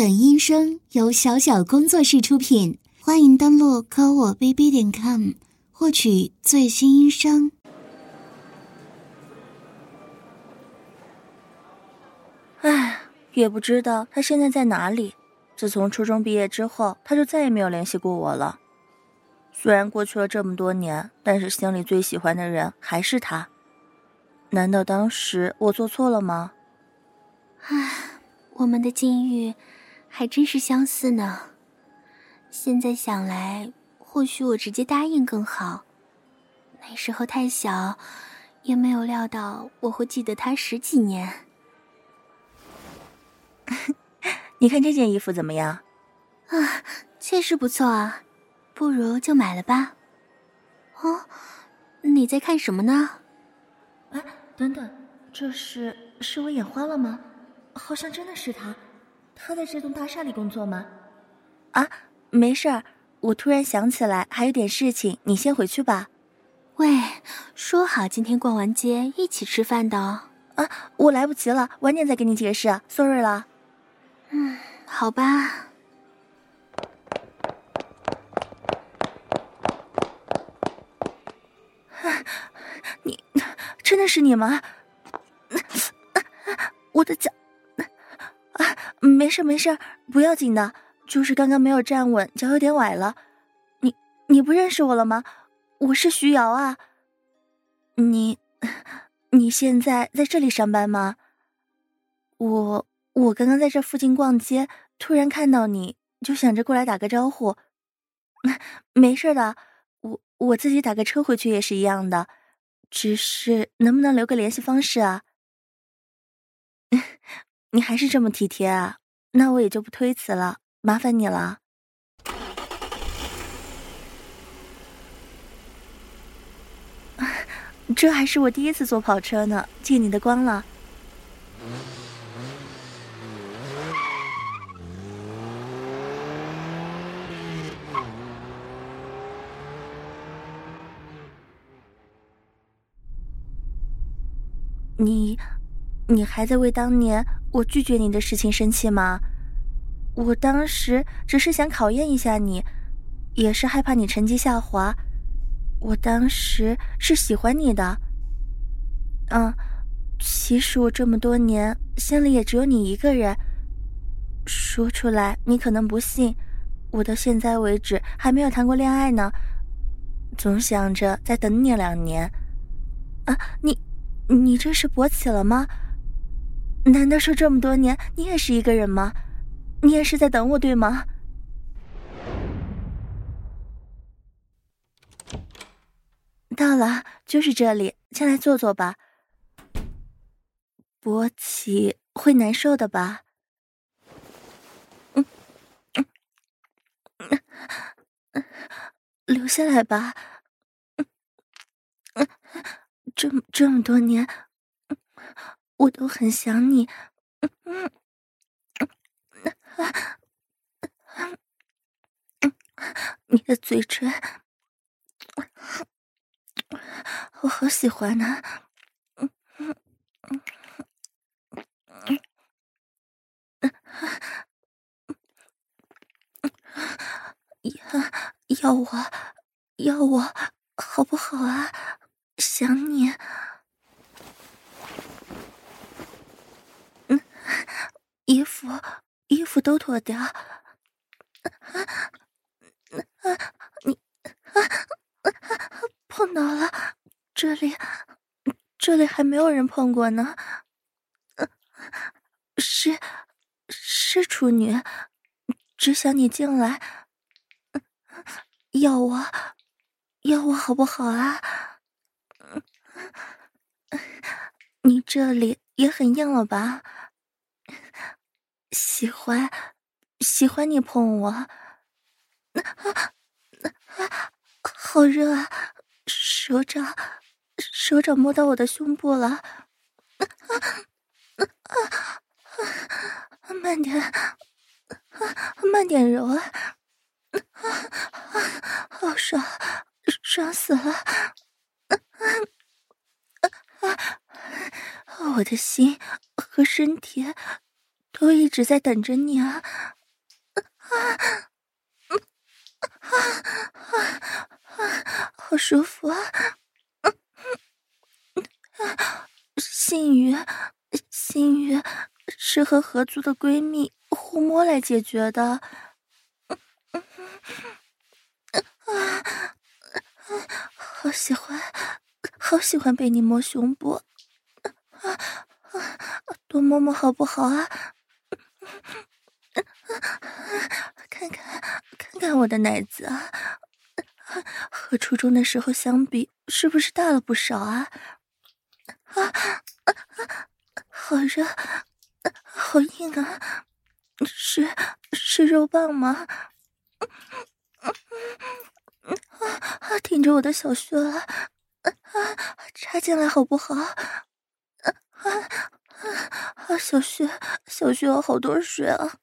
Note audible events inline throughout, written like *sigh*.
本音声由小小工作室出品，欢迎登录科我 bb 点 com 获取最新音声。唉，也不知道他现在在哪里。自从初中毕业之后，他就再也没有联系过我了。虽然过去了这么多年，但是心里最喜欢的人还是他。难道当时我做错了吗？唉，我们的境遇。还真是相似呢。现在想来，或许我直接答应更好。那时候太小，也没有料到我会记得他十几年。*laughs* 你看这件衣服怎么样？啊，确实不错啊，不如就买了吧。哦，你在看什么呢？哎，等等，这是是我眼花了吗？好像真的是他。他在这栋大厦里工作吗？啊，没事儿，我突然想起来还有点事情，你先回去吧。喂，说好今天逛完街一起吃饭的哦。啊，我来不及了，晚点再给你解释，sorry 了。嗯，好吧。你，真的是你吗？我的脚。啊没事没事，不要紧的，就是刚刚没有站稳，脚有点崴了。你你不认识我了吗？我是徐瑶啊。你 *laughs* 你现在在这里上班吗？我我刚刚在这附近逛街，突然看到你就想着过来打个招呼。*laughs* 没事的，我我自己打个车回去也是一样的，只是能不能留个联系方式啊？你还是这么体贴啊，那我也就不推辞了，麻烦你了。*laughs* 这还是我第一次坐跑车呢，借你的光了。你，你还在为当年我拒绝你的事情生气吗？我当时只是想考验一下你，也是害怕你成绩下滑。我当时是喜欢你的。嗯，其实我这么多年心里也只有你一个人。说出来你可能不信，我到现在为止还没有谈过恋爱呢。总想着再等你两年。啊，你，你这是勃起了吗？难道说这么多年你也是一个人吗？你也是在等我，对吗？到了，就是这里，进来坐坐吧。勃起会难受的吧？嗯，*laughs* 留下来吧。嗯，*laughs* 这么这么多年。我都很想你，嗯嗯嗯，你的嘴唇，我好喜欢呢，要要我要我好不好啊？想你。衣服，衣服都脱掉。啊你啊碰到了，这里，这里还没有人碰过呢。是，是处女，只想你进来，要我，要我好不好啊？你这里也很硬了吧？喜欢，喜欢你碰我，啊啊，好热啊！手掌，手掌摸到我的胸部了，啊啊啊！慢点，啊，慢点揉啊！啊，好爽，爽死了！啊啊啊！我的心和身体。都一直在等着你啊！啊，啊啊啊！好舒服啊！嗯嗯啊，性欲，性欲是和合租的闺蜜互摸来解决的。嗯嗯啊啊！好喜欢，好喜欢被你摸胸部。啊啊！多摸摸好不好啊？看看，看看我的奶子啊，和初中的时候相比，是不是大了不少啊？啊啊！好热，好硬啊！是是肉棒吗？啊！顶着我的小穴了，啊，插进来好不好？啊啊！小穴，小穴有好多水啊！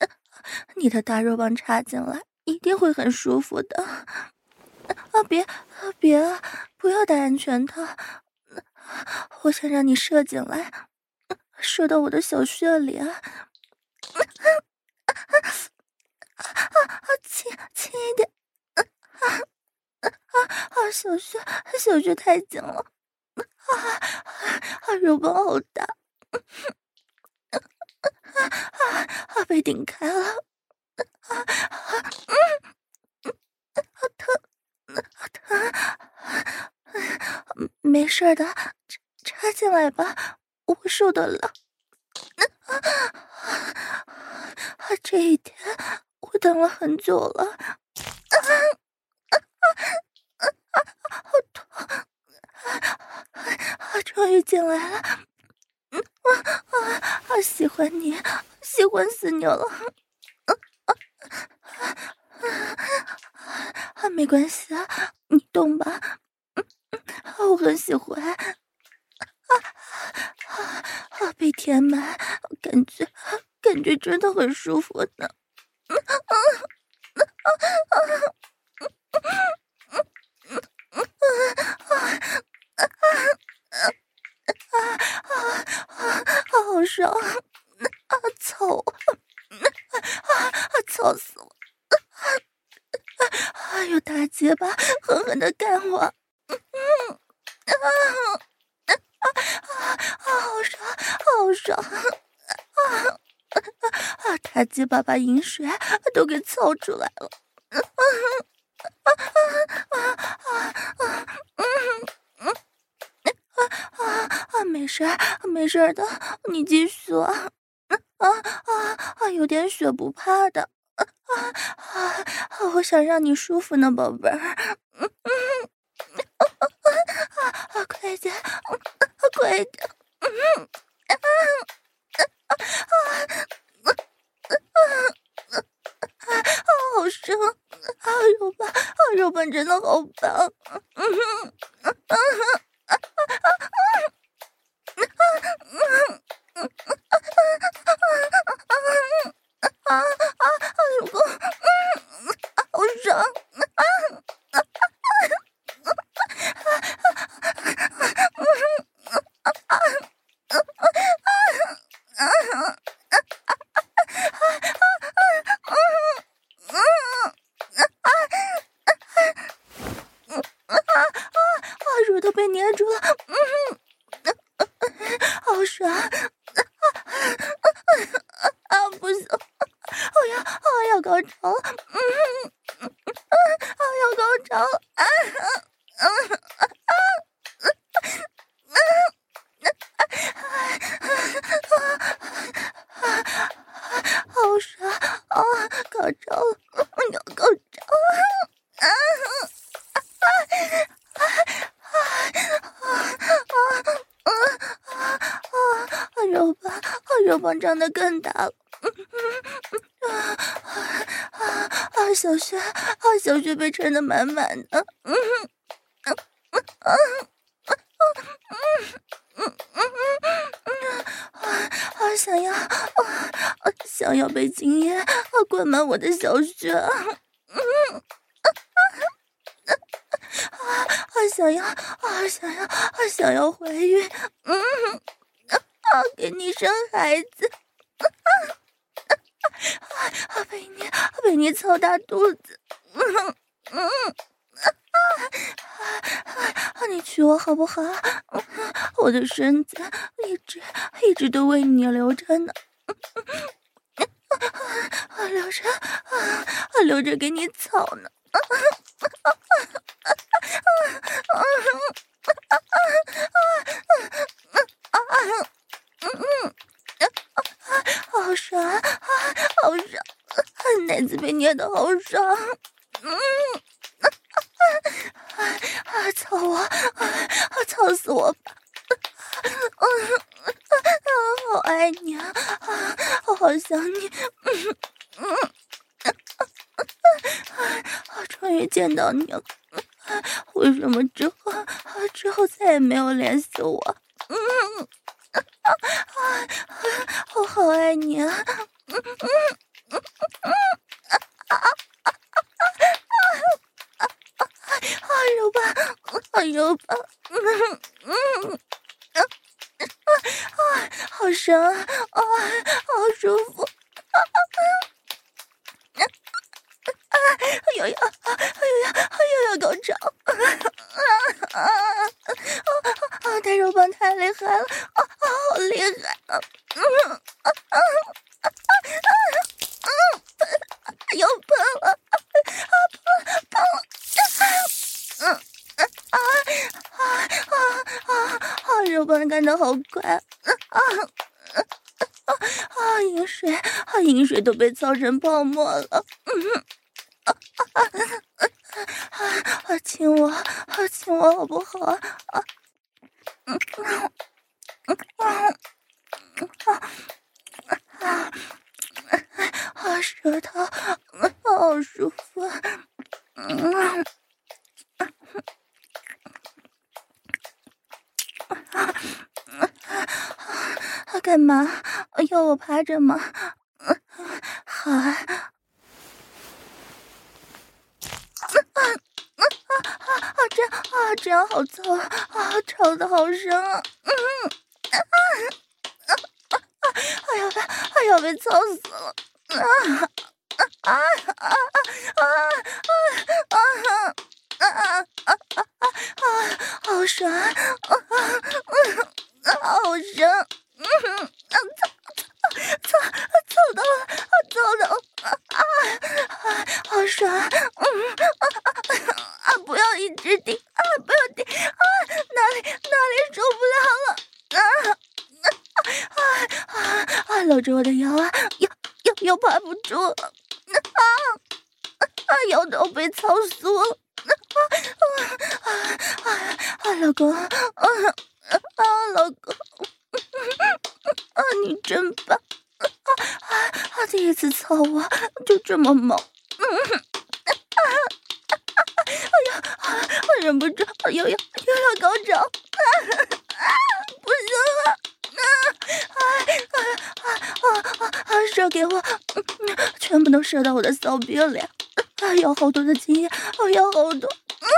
*laughs* 你的大肉棒插进来一定会很舒服的。*laughs* 啊，别啊别啊！不要戴安全套，*laughs* 我想让你射进来，射到我的小穴里啊！啊啊！轻轻一点！啊啊啊！小穴，小穴太紧了。啊啊！肉棒好大，啊啊啊啊！被顶开了，啊啊嗯，好疼，好疼，没事的，插插进来吧，我受得了。啊啊！这一天我等了很久了，啊啊啊啊！好痛。啊啊！终于进来了，喜欢你，喜欢死你了，啊啊啊！没关系啊，你动吧，嗯嗯，我很喜欢，啊啊啊！被填满，感觉感觉真的很舒服呢，好爽，啊啊啊！大结巴把饮水都给操出来了！啊啊啊啊啊啊！嗯。啊啊，没事没事的，你继续啊啊啊啊！有点血不怕的，啊啊啊！我想让你舒服呢，宝贝儿，嗯嗯啊啊啊！快点，啊快点，嗯啊啊啊啊啊啊！好深啊，肉棒啊，肉棒真的好棒，嗯嗯啊啊！长被撑得满满的，嗯嗯嗯嗯嗯嗯嗯啊啊！想要啊想要被精液啊灌满我的小穴，嗯啊啊啊！想要啊想要啊想要怀孕，嗯啊给你生孩子。啊！被你被你操大肚子，嗯嗯啊！你娶我好不好？我的身子一直一直都为你留着呢，留着啊，留着给你操呢。好爽啊！好爽，奶子被捏的好爽。嗯，啊啊，操我，啊，操死我吧！嗯，好爱你啊，我好想你。嗯嗯，我终于见到你了。为什么之后之后再也没有联系我？嗯。啊啊！我好爱你啊！神水都被操成泡沫了！嗯啊啊啊啊！亲我啊亲我好不好啊？嗯嗯。啊啊啊！啊，舌头好舒服。嗯啊啊啊！干嘛？要我趴着吗？好啊。啊啊啊啊！这样啊，这样好臭啊，臭的好深啊。嗯。啊啊啊！哎呀，哎呀，被操死了！啊啊啊啊啊啊啊啊啊啊啊！好爽！啊啊啊啊！好爽！嗯哼，操操操到了！操到了！啊啊！好爽！嗯啊啊啊！不要一直顶啊！不要顶啊！哪里哪里受不了了？啊啊啊啊啊！搂着我的腰啊，腰腰腰趴不住了，啊啊！腰都被操酥了，啊啊啊啊！老公，啊啊，老公，啊你真棒，啊啊啊！第一次操我就这么猛，嗯啊啊啊！哎呀，我忍不住，又要又要高潮，啊！不行了，啊啊啊啊啊！射给我，全部都射到我的骚逼里，啊，有好多的经验，我要好多，嗯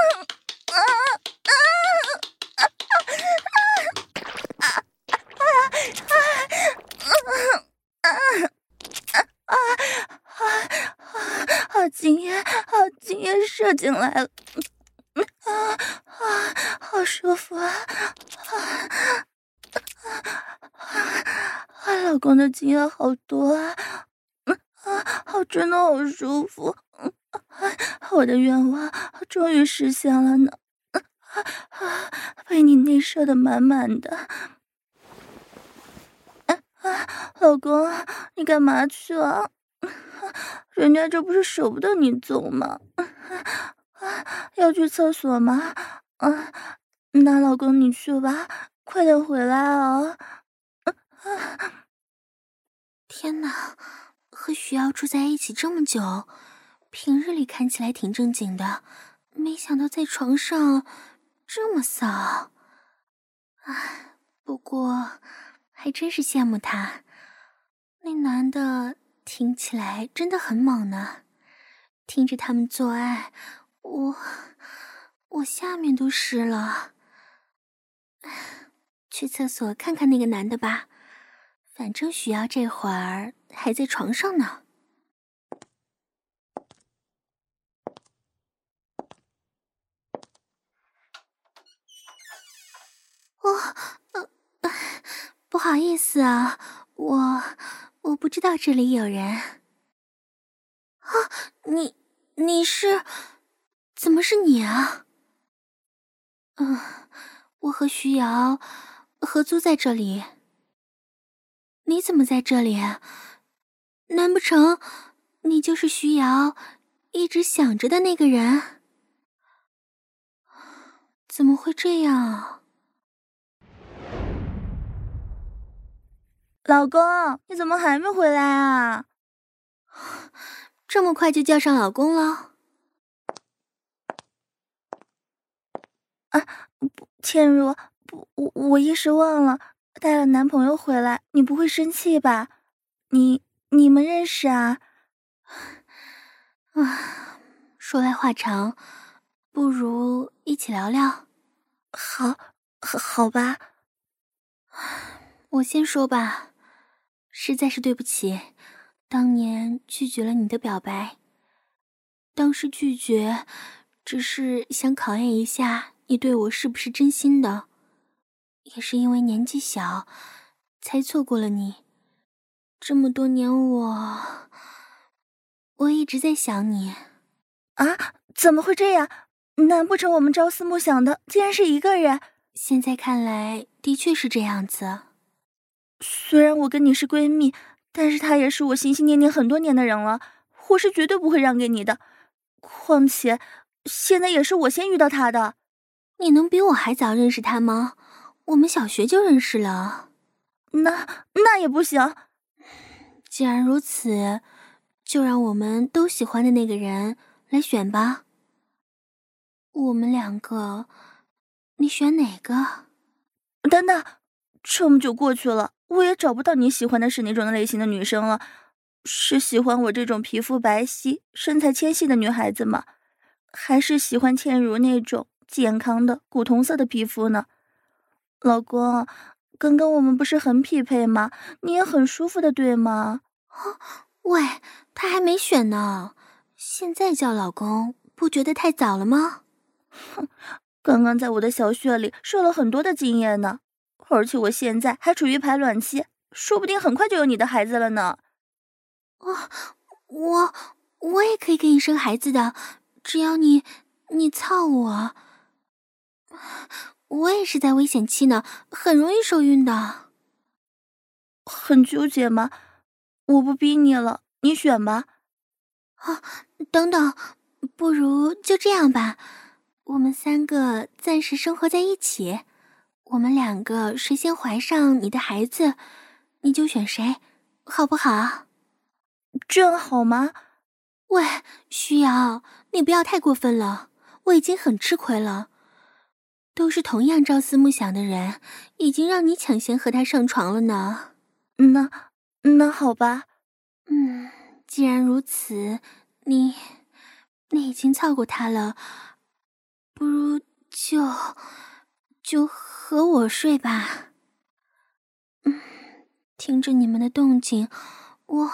好经验，好经验，射进来了。啊啊，好舒服啊！啊啊啊！老公的精液好多啊！啊，好真的好舒服！啊，我的愿望终于实现了呢！啊啊，被你内射的满满的！啊啊，老公，你干嘛去啊？人家这不是舍不得你走吗？要去厕所吗？啊，那老公你去吧，快点回来哦。啊！天哪，和徐瑶住在一起这么久，平日里看起来挺正经的，没想到在床上这么骚。啊，不过还真是羡慕他，那男的听起来真的很猛呢。听着他们做爱。我我下面都湿了，去厕所看看那个男的吧，反正徐瑶这会儿还在床上呢。哦，呃，不好意思啊，我我不知道这里有人。啊，你你是？怎么是你啊？嗯，我和徐瑶合租在这里。你怎么在这里？难不成你就是徐瑶一直想着的那个人？怎么会这样？老公，你怎么还没回来啊？这么快就叫上老公了？啊，不，倩如，不，我我一时忘了带了男朋友回来，你不会生气吧？你你们认识啊？啊，说来话长，不如一起聊聊。好，好，好吧。我先说吧，实在是对不起，当年拒绝了你的表白。当时拒绝，只是想考验一下。你对我是不是真心的？也是因为年纪小，才错过了你。这么多年我，我我一直在想你。啊？怎么会这样？难不成我们朝思暮想的竟然是一个人？现在看来，的确是这样子。虽然我跟你是闺蜜，但是他也是我心心念念很多年的人了，我是绝对不会让给你的。况且，现在也是我先遇到他的。你能比我还早认识他吗？我们小学就认识了。那那也不行。既然如此，就让我们都喜欢的那个人来选吧。我们两个，你选哪个？等等，这么久过去了，我也找不到你喜欢的是哪种类型的女生了。是喜欢我这种皮肤白皙、身材纤细的女孩子吗？还是喜欢倩如那种？健康的古铜色的皮肤呢，老公，刚刚我们不是很匹配吗？你也很舒服的，对吗？喂，他还没选呢，现在叫老公，不觉得太早了吗？哼，刚刚在我的小穴里受了很多的经验呢，而且我现在还处于排卵期，说不定很快就有你的孩子了呢。啊，我我也可以给你生孩子的，只要你你操我。我也是在危险期呢，很容易受孕的。很纠结吗？我不逼你了，你选吧。啊，等等，不如就这样吧，我们三个暂时生活在一起，我们两个谁先怀上你的孩子，你就选谁，好不好？这样好吗？喂，徐瑶，你不要太过分了，我已经很吃亏了。都是同样朝思暮想的人，已经让你抢先和他上床了呢。那那好吧，嗯，既然如此，你你已经操过他了，不如就就和我睡吧。嗯，听着你们的动静，我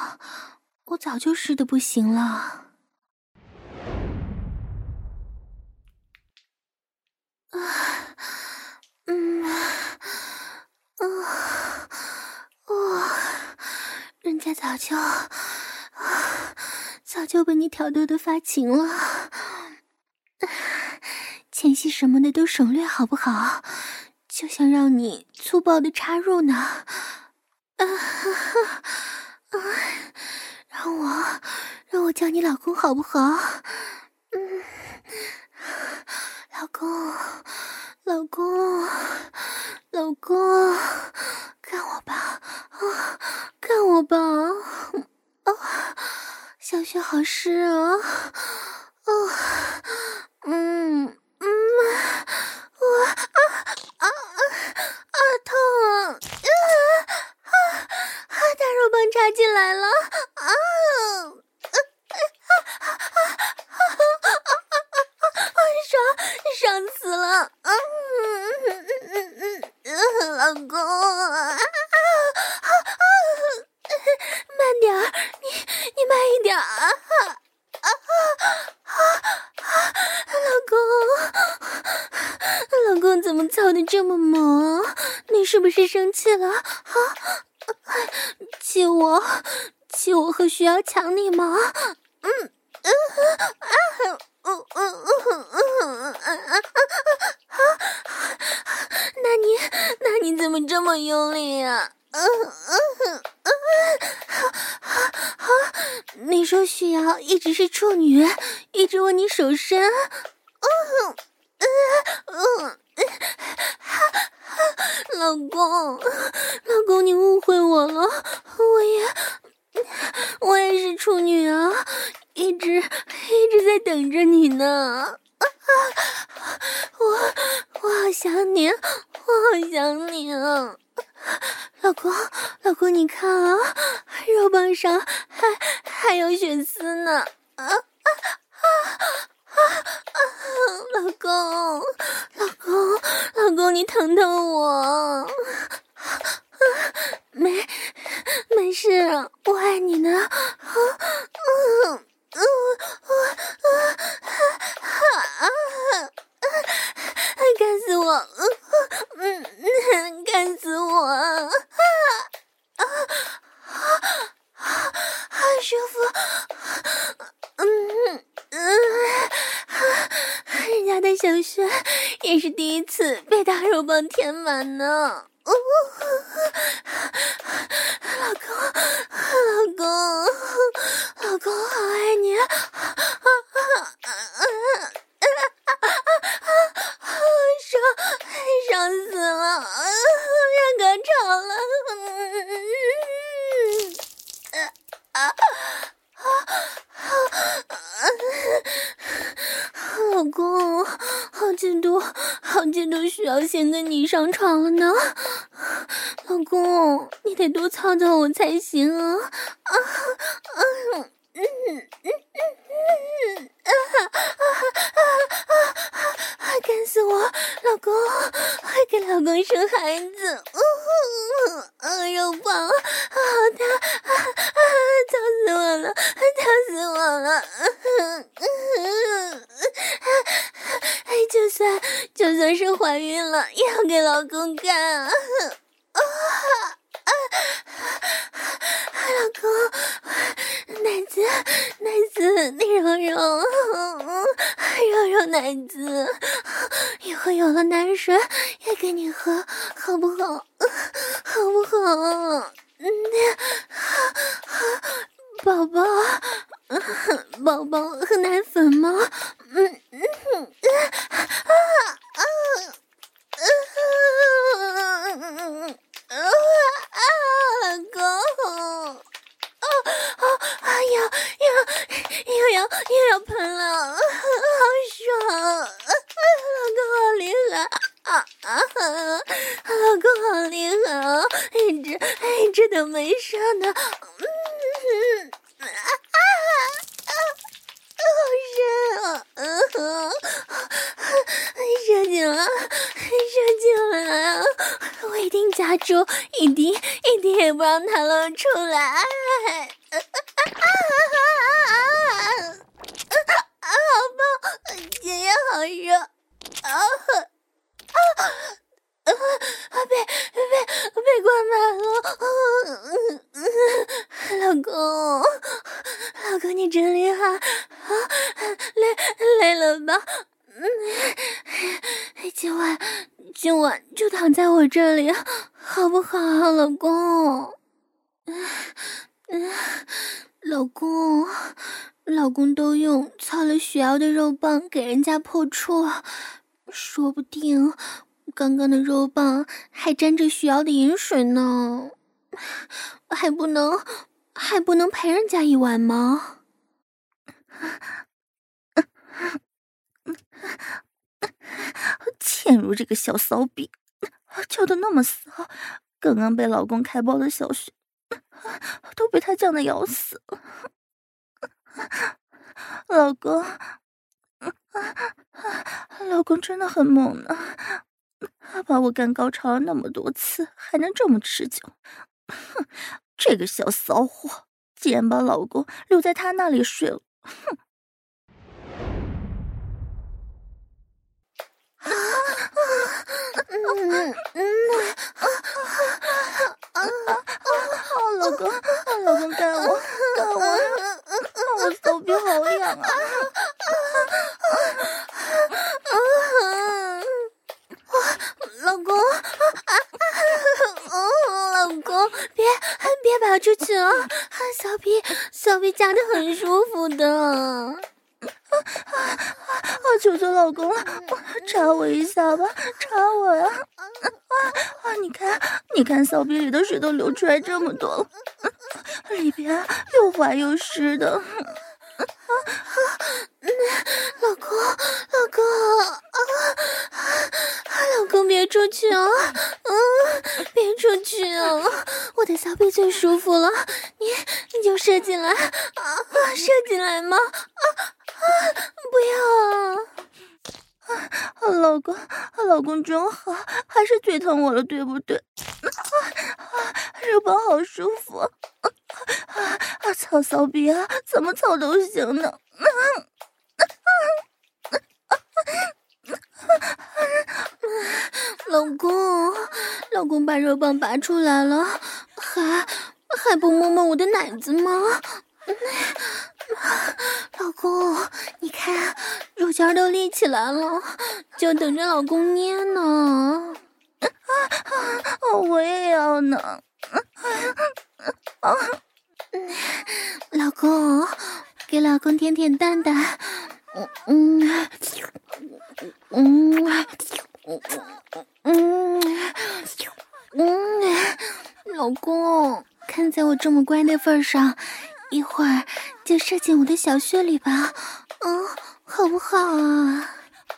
我早就湿得不行了。啊，嗯，啊，啊，人家早就，早就被你挑逗的发情了，前戏什么的都省略好不好？就想让你粗暴的插入呢，啊，啊，让我，让我叫你老公好不好？嗯。老公，老公，老公，干我吧，啊，干我吧，啊，小穴好湿啊，啊，嗯妈，我啊啊啊痛啊，啊啊，大肉棒插进来了，啊。爽死了！嗯嗯嗯嗯嗯，老公啊啊啊！么这么猛？你是不是生气了？啊，气我，气我和徐瑶抢你吗？嗯嗯啊嗯嗯嗯嗯嗯嗯啊！那你那你怎么这么用力呀？嗯嗯嗯嗯啊！你说徐瑶一直是处女，一直握你手伸。嗯嗯嗯，老公，老公，你误会我了，我也我也是处女啊。一直一直在等着你呢，啊，我我好想你，我好想你啊，老公，老公，你看啊，肉棒上还还有血丝呢，啊啊啊啊啊！老公，老公，老公，你疼疼我，没没事，我爱你呢，啊嗯。嗯，我啊啊啊！干死我！嗯嗯，干死我！啊啊啊！好舒服！嗯嗯，人家的小穴也是第一次被大肉棒填满呢。老公，老公，老公，好爱你啊！啊啊啊啊啊啊啊！爽，爽死了！要高潮了！啊啊啊啊！老公，好嫉妒，好嫉妒，需要先跟你上床了呢。老公，你得多操操我才行啊！啊啊嗯嗯嗯嗯啊啊啊啊啊！干死我！老公，快给老公生孩子！嗯嗯，肉棒好大啊啊！疼死我了，疼死我了！嗯嗯，就算就算是怀孕了，也要给老公干。啊啊！老公，奶子，奶子，你揉揉，揉揉奶子，以后有了奶水也给你喝，好不好？好不好？嗯，宝宝，宝宝喝奶粉吗？嗯嗯啊啊！嗯嗯嗯嗯啊，老公，哦哦，要要又要又要喷了，好爽，老公好厉害啊啊！老公好厉害啊，一直一直都没射呢，嗯啊啊啊，好深啊，嗯哼，射精了。射进来啊！我一定夹住，一滴一滴也不让它漏出来。啊啊啊啊啊！好棒，今天好热。啊啊啊！被被被灌满了。嗯嗯，老公，老公你真厉害啊！累累了吧？嗯，今晚今晚就躺在我里，好不好，老公？嗯嗯，老公，老公都用操了雪瑶的肉棒给人家破处，说不定刚刚的肉棒还沾着雪瑶的盐水呢，还不能还不能陪人家一晚吗？*laughs* 倩如这个小骚逼，叫的那么骚，刚刚被老公开包的小雪，*laughs* 都被他犟的要死了。老公，老公真的很猛呢，把我干高潮了那么多次，还能这么持久。哼，*laughs* 这个小骚货，竟然把老公留在他那里睡了。哼。嗯嗯啊啊啊！老公，老公干我，干我，我手臂好痒啊！老公，老公，别别拔出去啊！小臂，小臂夹得很舒服的。啊！求求老公了，插我一下吧，插我呀！啊啊！你看，你看，骚逼里的水都流出来这么多了，里边又滑又湿的。啊啊！老公，老公，啊！老公别出去啊！嗯，别出去啊！我的骚逼最舒服了，你你就射进来啊！射进来吗？啊！不要啊！老公，老公真好，还是最疼我了，对不对？啊，肉棒好舒服，啊啊，操骚逼啊，怎么操都行呢。啊啊啊啊啊、老公，老公把肉棒拔出来了，还还不摸摸我的奶子吗？老公，你看肉尖都立起来了，就等着老公捏呢。啊啊！我也要呢。啊！老公，给老公舔舔蛋蛋。嗯嗯嗯嗯嗯，老公，看在我这么乖的份上。一会儿就射进我的小穴里吧，嗯，好不好啊？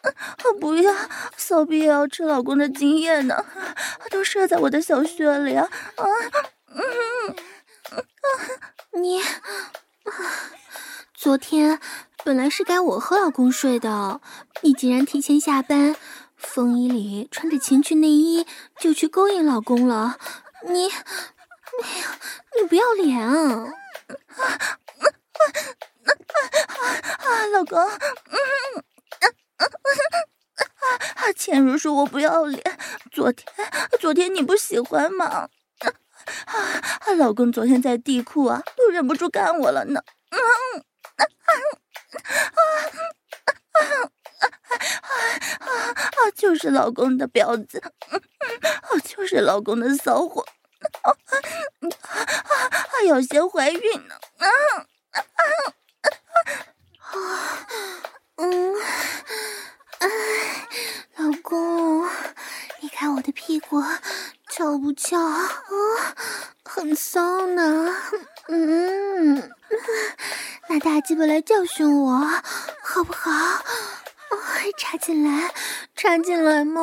*laughs* 不要，骚逼也要吃老公的精液呢，都射在我的小穴里啊！啊，嗯，你，昨天本来是该我和老公睡的，你竟然提前下班，风衣里穿着情趣内衣就去勾引老公了，你，哎呀，你不要脸啊！啊啊啊啊啊！老公，嗯啊啊啊！前如说我不要脸，昨天昨天你不喜欢吗？啊，老公昨天在地库啊，都忍不住干我了呢。嗯啊啊啊啊啊啊！就是老公的婊子，啊，就是老公的骚货。啊啊啊！要先怀孕呢！啊啊啊！嗯，哎，公，你看我的屁股翘不翘啊？很骚呢。嗯，拿大鸡巴来教训我，好不好？插进来，插进来嘛！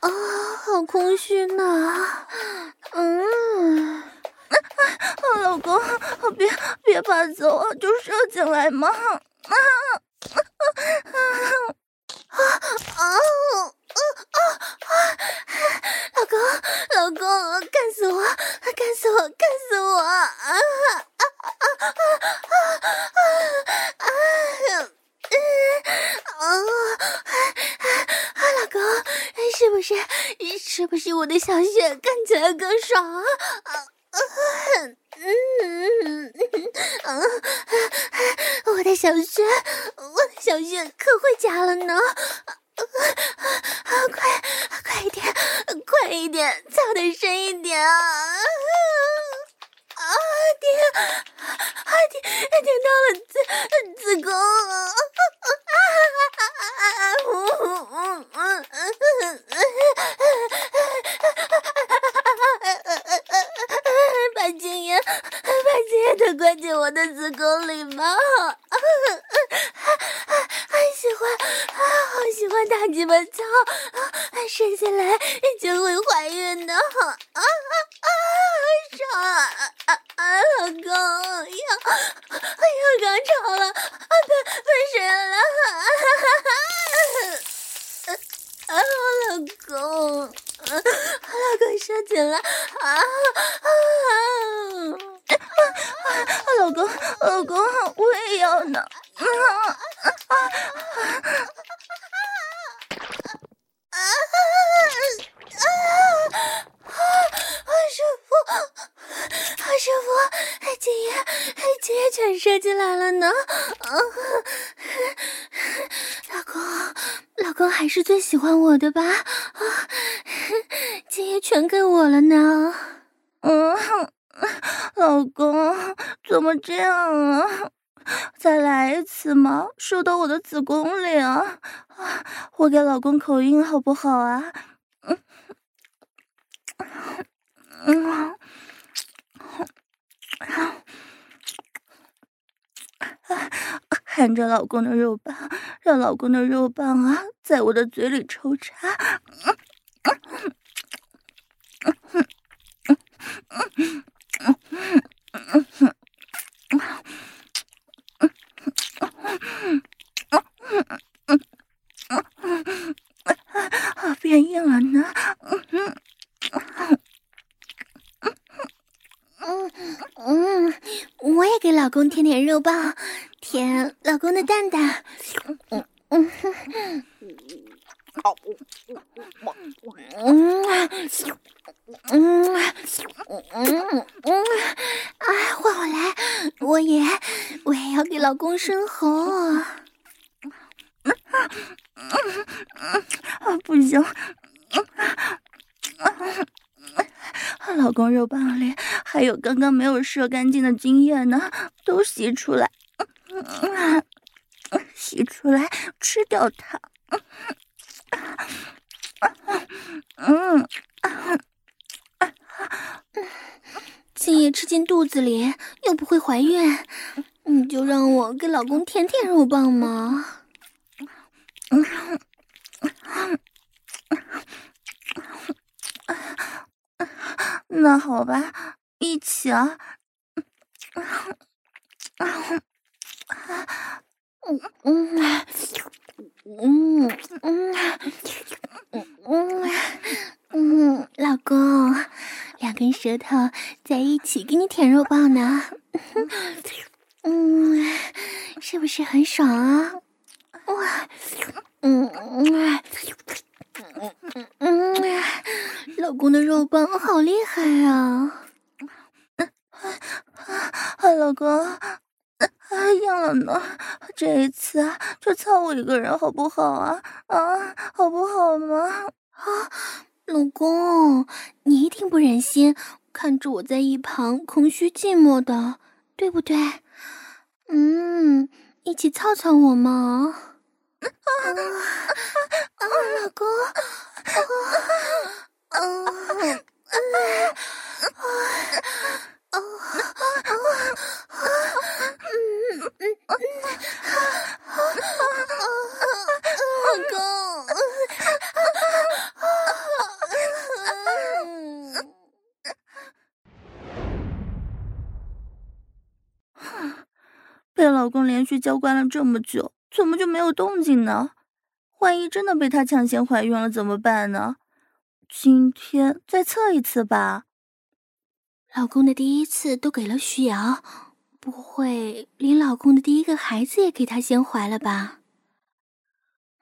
啊，好空虚呢。嗯，啊，老公，别别怕走，就射进来嘛！啊啊啊啊！老公，老公，干死我，干死我，干死我！啊啊啊啊啊啊啊！啊啊！老公，是不是？是不是我的小穴看起来更爽啊啊？嗯嗯嗯，我的小穴，我的小穴可会夹了呢！快快一点，快一点，操得深一点啊！啊爹，啊爹，爹到了子子宫！啊啊呜呜呜把精液，把精液都灌进我的子宫里吗？还喜欢，好喜欢大鸡巴操，生下来就会怀孕的，啊啊啊！爽啊啊啊！老公要要高潮了，啊喷喷水了，啊哈哈！啊，老公，啊，老公射精了，啊啊啊！老公，老公，我也要呢，啊啊！进来了呢。啊，老公，老公还是最喜欢我的吧？啊，精液全给我了呢。嗯，老公，怎么这样啊？再来一次嘛，射到我的子宫里啊！我给老公口音好不好啊？嗯嗯，看着老公的肉棒，让老公的肉棒啊，在我的嘴里抽插。嗯嗯嗯嗯变硬了呢。嗯嗯，我也给老公舔舔肉棒，舔老公的蛋蛋。嗯嗯嗯嗯嗯嗯，哎，换我来，我也我也要给老公生猴。啊，不行。老公肉棒里还有刚刚没有射干净的精液呢，都吸出来，吸出来吃掉它。嗯，精液吃进肚子里又不会怀孕，你就让我给老公舔舔肉棒嘛。*laughs* 那好吧，一起啊！嗯嗯嗯嗯嗯嗯，老公，两根舌头在一起给你舔肉棒呢，嗯，是不是很爽啊？哇，嗯嗯。嗯嗯嗯，老公的肉棒好厉害啊！啊，老公，啊，硬了呢。这一次，就操我一个人好不好啊？啊，好不好吗？啊，老公，你一定不忍心看着我在一旁空虚寂寞的，对不对？嗯，一起操操我嘛。啊。啊！老公，啊。啊。啊。啊！啊啊啊啊啊！嗯嗯嗯嗯嗯！老公，啊啊啊啊啊被老公连续教惯了这么久。怎么就没有动静呢？万一真的被他抢先怀孕了怎么办呢？今天再测一次吧。老公的第一次都给了徐瑶，不会连老公的第一个孩子也给她先怀了吧？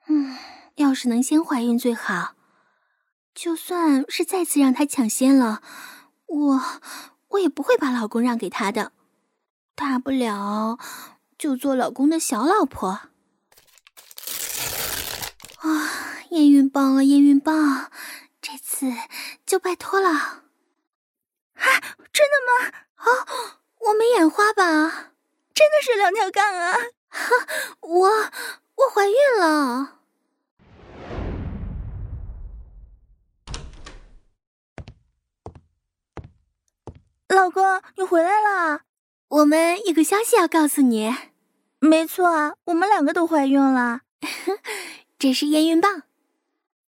嗯，要是能先怀孕最好。就算是再次让她抢先了，我我也不会把老公让给他的，大不了就做老公的小老婆。啊，验孕棒啊，验孕棒，这次就拜托了。啊，真的吗？啊，我没眼花吧？真的是两条杠啊！*laughs* 哈，我我怀孕了。老公，你回来了。我们有个消息要告诉你。没错啊，我们两个都怀孕了。*laughs* 这是验孕棒，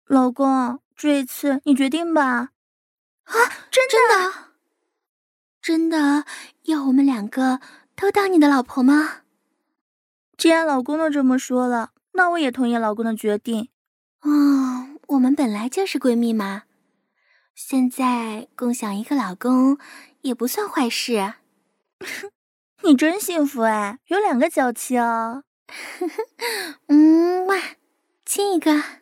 老公，这一次你决定吧。啊，真的？真的？真的要我们两个都当你的老婆吗？既然老公都这么说了，那我也同意老公的决定。哦，我们本来就是闺蜜嘛，现在共享一个老公也不算坏事。*laughs* 你真幸福哎，有两个娇妻哦。*laughs* 嗯哇。亲一个。